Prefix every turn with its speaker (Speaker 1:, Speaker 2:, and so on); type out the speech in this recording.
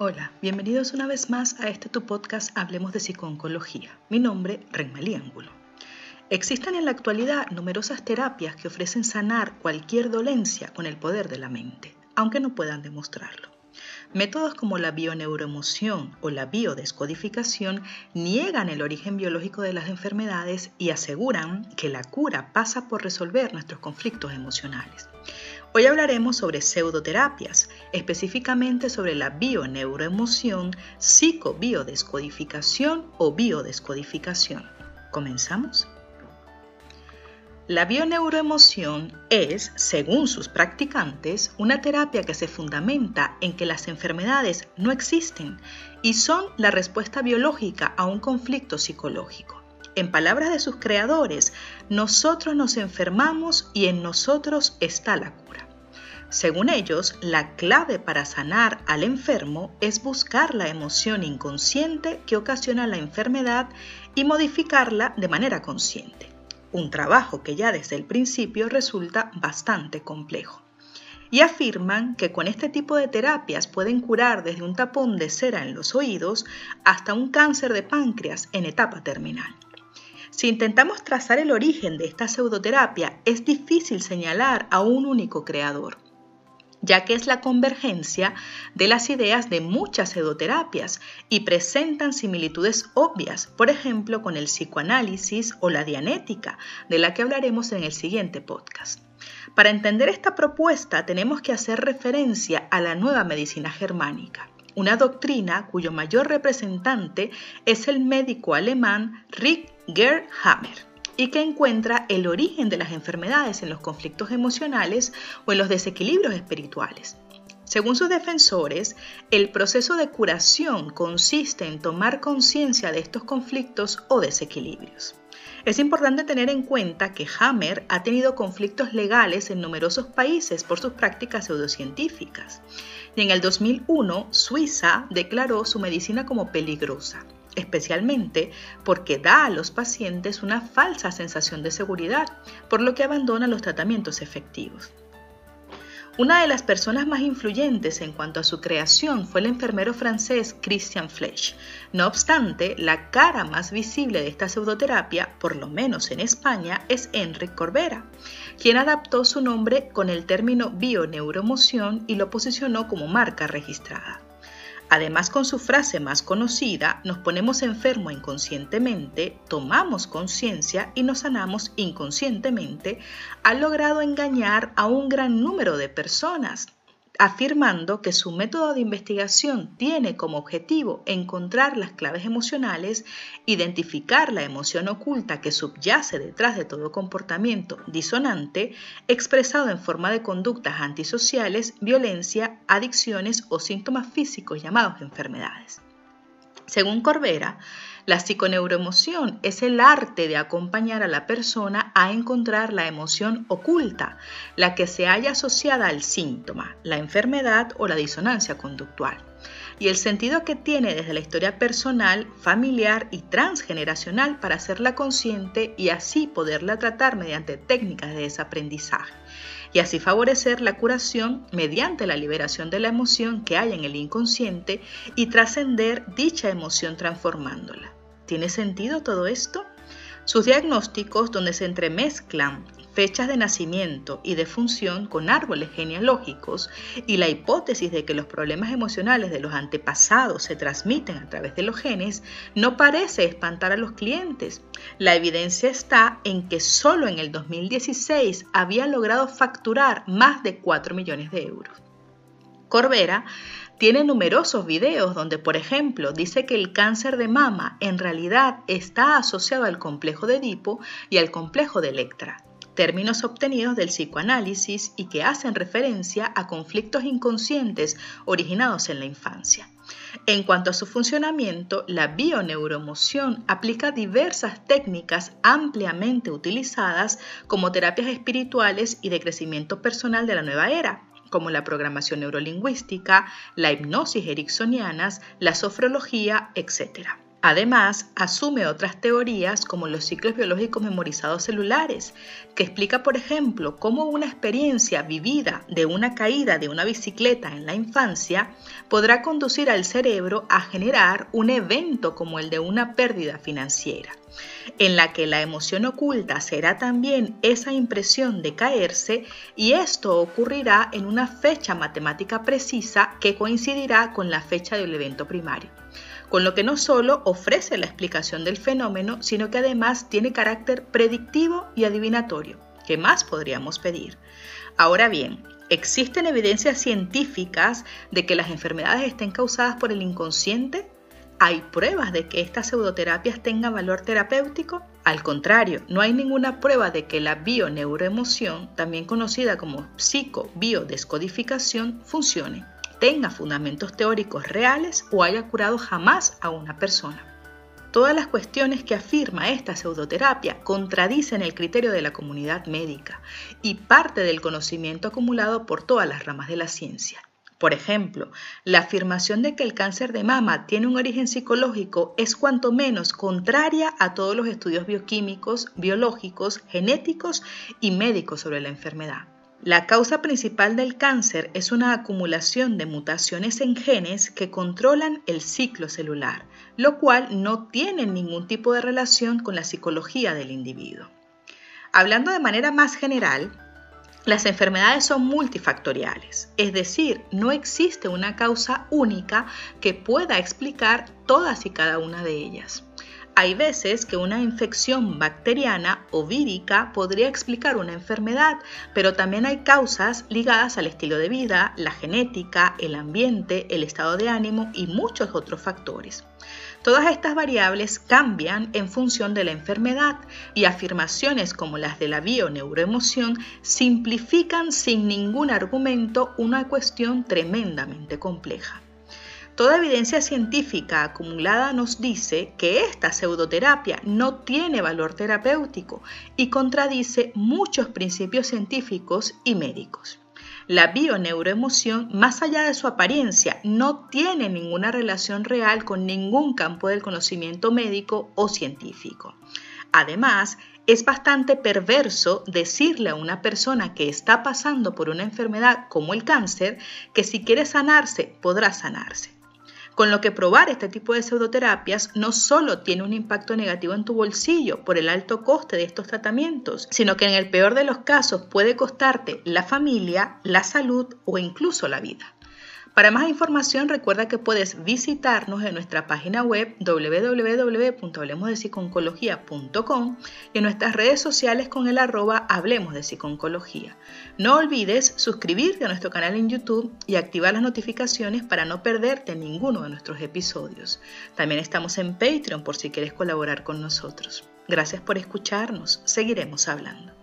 Speaker 1: Hola, bienvenidos una vez más a este tu podcast Hablemos de Psicooncología. Mi nombre, Renmalí Ángulo. Existen en la actualidad numerosas terapias que ofrecen sanar cualquier dolencia con el poder de la mente, aunque no puedan demostrarlo. Métodos como la bioneuroemoción o la biodescodificación niegan el origen biológico de las enfermedades y aseguran que la cura pasa por resolver nuestros conflictos emocionales. Hoy hablaremos sobre pseudoterapias, específicamente sobre la bioneuroemoción, psicobiodescodificación o biodescodificación. ¿Comenzamos? La bioneuroemoción es, según sus practicantes, una terapia que se fundamenta en que las enfermedades no existen y son la respuesta biológica a un conflicto psicológico. En palabras de sus creadores, nosotros nos enfermamos y en nosotros está la cura. Según ellos, la clave para sanar al enfermo es buscar la emoción inconsciente que ocasiona la enfermedad y modificarla de manera consciente. Un trabajo que ya desde el principio resulta bastante complejo. Y afirman que con este tipo de terapias pueden curar desde un tapón de cera en los oídos hasta un cáncer de páncreas en etapa terminal. Si intentamos trazar el origen de esta pseudoterapia, es difícil señalar a un único creador ya que es la convergencia de las ideas de muchas pseudoterapias y presentan similitudes obvias, por ejemplo, con el psicoanálisis o la dianética, de la que hablaremos en el siguiente podcast. Para entender esta propuesta tenemos que hacer referencia a la nueva medicina germánica una doctrina cuyo mayor representante es el médico alemán Rick Hammer y que encuentra el origen de las enfermedades en los conflictos emocionales o en los desequilibrios espirituales. Según sus defensores, el proceso de curación consiste en tomar conciencia de estos conflictos o desequilibrios. Es importante tener en cuenta que Hammer ha tenido conflictos legales en numerosos países por sus prácticas pseudocientíficas. Y en el 2001, Suiza declaró su medicina como peligrosa, especialmente porque da a los pacientes una falsa sensación de seguridad, por lo que abandona los tratamientos efectivos. Una de las personas más influyentes en cuanto a su creación fue el enfermero francés Christian Flesch. No obstante, la cara más visible de esta pseudoterapia, por lo menos en España, es Enric Corbera, quien adaptó su nombre con el término bioneuromoción y lo posicionó como marca registrada. Además, con su frase más conocida, nos ponemos enfermo inconscientemente, tomamos conciencia y nos sanamos inconscientemente, ha logrado engañar a un gran número de personas afirmando que su método de investigación tiene como objetivo encontrar las claves emocionales, identificar la emoción oculta que subyace detrás de todo comportamiento disonante, expresado en forma de conductas antisociales, violencia, adicciones o síntomas físicos llamados enfermedades. Según Corbera, la psiconeuroemoción es el arte de acompañar a la persona a encontrar la emoción oculta, la que se halla asociada al síntoma, la enfermedad o la disonancia conductual y el sentido que tiene desde la historia personal, familiar y transgeneracional para hacerla consciente y así poderla tratar mediante técnicas de desaprendizaje y así favorecer la curación mediante la liberación de la emoción que hay en el inconsciente y trascender dicha emoción transformándola. ¿Tiene sentido todo esto? Sus diagnósticos, donde se entremezclan fechas de nacimiento y de función con árboles genealógicos y la hipótesis de que los problemas emocionales de los antepasados se transmiten a través de los genes, no parece espantar a los clientes. La evidencia está en que solo en el 2016 había logrado facturar más de 4 millones de euros. Corbera tiene numerosos videos donde, por ejemplo, dice que el cáncer de mama en realidad está asociado al complejo de Edipo y al complejo de Electra, términos obtenidos del psicoanálisis y que hacen referencia a conflictos inconscientes originados en la infancia. En cuanto a su funcionamiento, la bioneuromoción aplica diversas técnicas ampliamente utilizadas como terapias espirituales y de crecimiento personal de la nueva era, como la programación neurolingüística, la hipnosis ericksonianas, la sofrología, etc. Además, asume otras teorías como los ciclos biológicos memorizados celulares, que explica, por ejemplo, cómo una experiencia vivida de una caída de una bicicleta en la infancia podrá conducir al cerebro a generar un evento como el de una pérdida financiera, en la que la emoción oculta será también esa impresión de caerse y esto ocurrirá en una fecha matemática precisa que coincidirá con la fecha del evento primario con lo que no solo ofrece la explicación del fenómeno, sino que además tiene carácter predictivo y adivinatorio. ¿Qué más podríamos pedir? Ahora bien, ¿existen evidencias científicas de que las enfermedades estén causadas por el inconsciente? ¿Hay pruebas de que estas pseudoterapias tengan valor terapéutico? Al contrario, no hay ninguna prueba de que la bioneuroemoción, también conocida como psicobiodescodificación, funcione tenga fundamentos teóricos reales o haya curado jamás a una persona. Todas las cuestiones que afirma esta pseudoterapia contradicen el criterio de la comunidad médica y parte del conocimiento acumulado por todas las ramas de la ciencia. Por ejemplo, la afirmación de que el cáncer de mama tiene un origen psicológico es cuanto menos contraria a todos los estudios bioquímicos, biológicos, genéticos y médicos sobre la enfermedad. La causa principal del cáncer es una acumulación de mutaciones en genes que controlan el ciclo celular, lo cual no tiene ningún tipo de relación con la psicología del individuo. Hablando de manera más general, las enfermedades son multifactoriales, es decir, no existe una causa única que pueda explicar todas y cada una de ellas. Hay veces que una infección bacteriana o vírica podría explicar una enfermedad, pero también hay causas ligadas al estilo de vida, la genética, el ambiente, el estado de ánimo y muchos otros factores. Todas estas variables cambian en función de la enfermedad y afirmaciones como las de la bioneuroemoción simplifican sin ningún argumento una cuestión tremendamente compleja. Toda evidencia científica acumulada nos dice que esta pseudoterapia no tiene valor terapéutico y contradice muchos principios científicos y médicos. La bioneuroemoción, más allá de su apariencia, no tiene ninguna relación real con ningún campo del conocimiento médico o científico. Además, es bastante perverso decirle a una persona que está pasando por una enfermedad como el cáncer que si quiere sanarse, podrá sanarse. Con lo que probar este tipo de pseudoterapias no solo tiene un impacto negativo en tu bolsillo por el alto coste de estos tratamientos, sino que en el peor de los casos puede costarte la familia, la salud o incluso la vida. Para más información recuerda que puedes visitarnos en nuestra página web www.hablemosdepsiconcología.com y en nuestras redes sociales con el arroba Hablemos de Psiconcología. No olvides suscribirte a nuestro canal en YouTube y activar las notificaciones para no perderte ninguno de nuestros episodios. También estamos en Patreon por si quieres colaborar con nosotros. Gracias por escucharnos. Seguiremos hablando.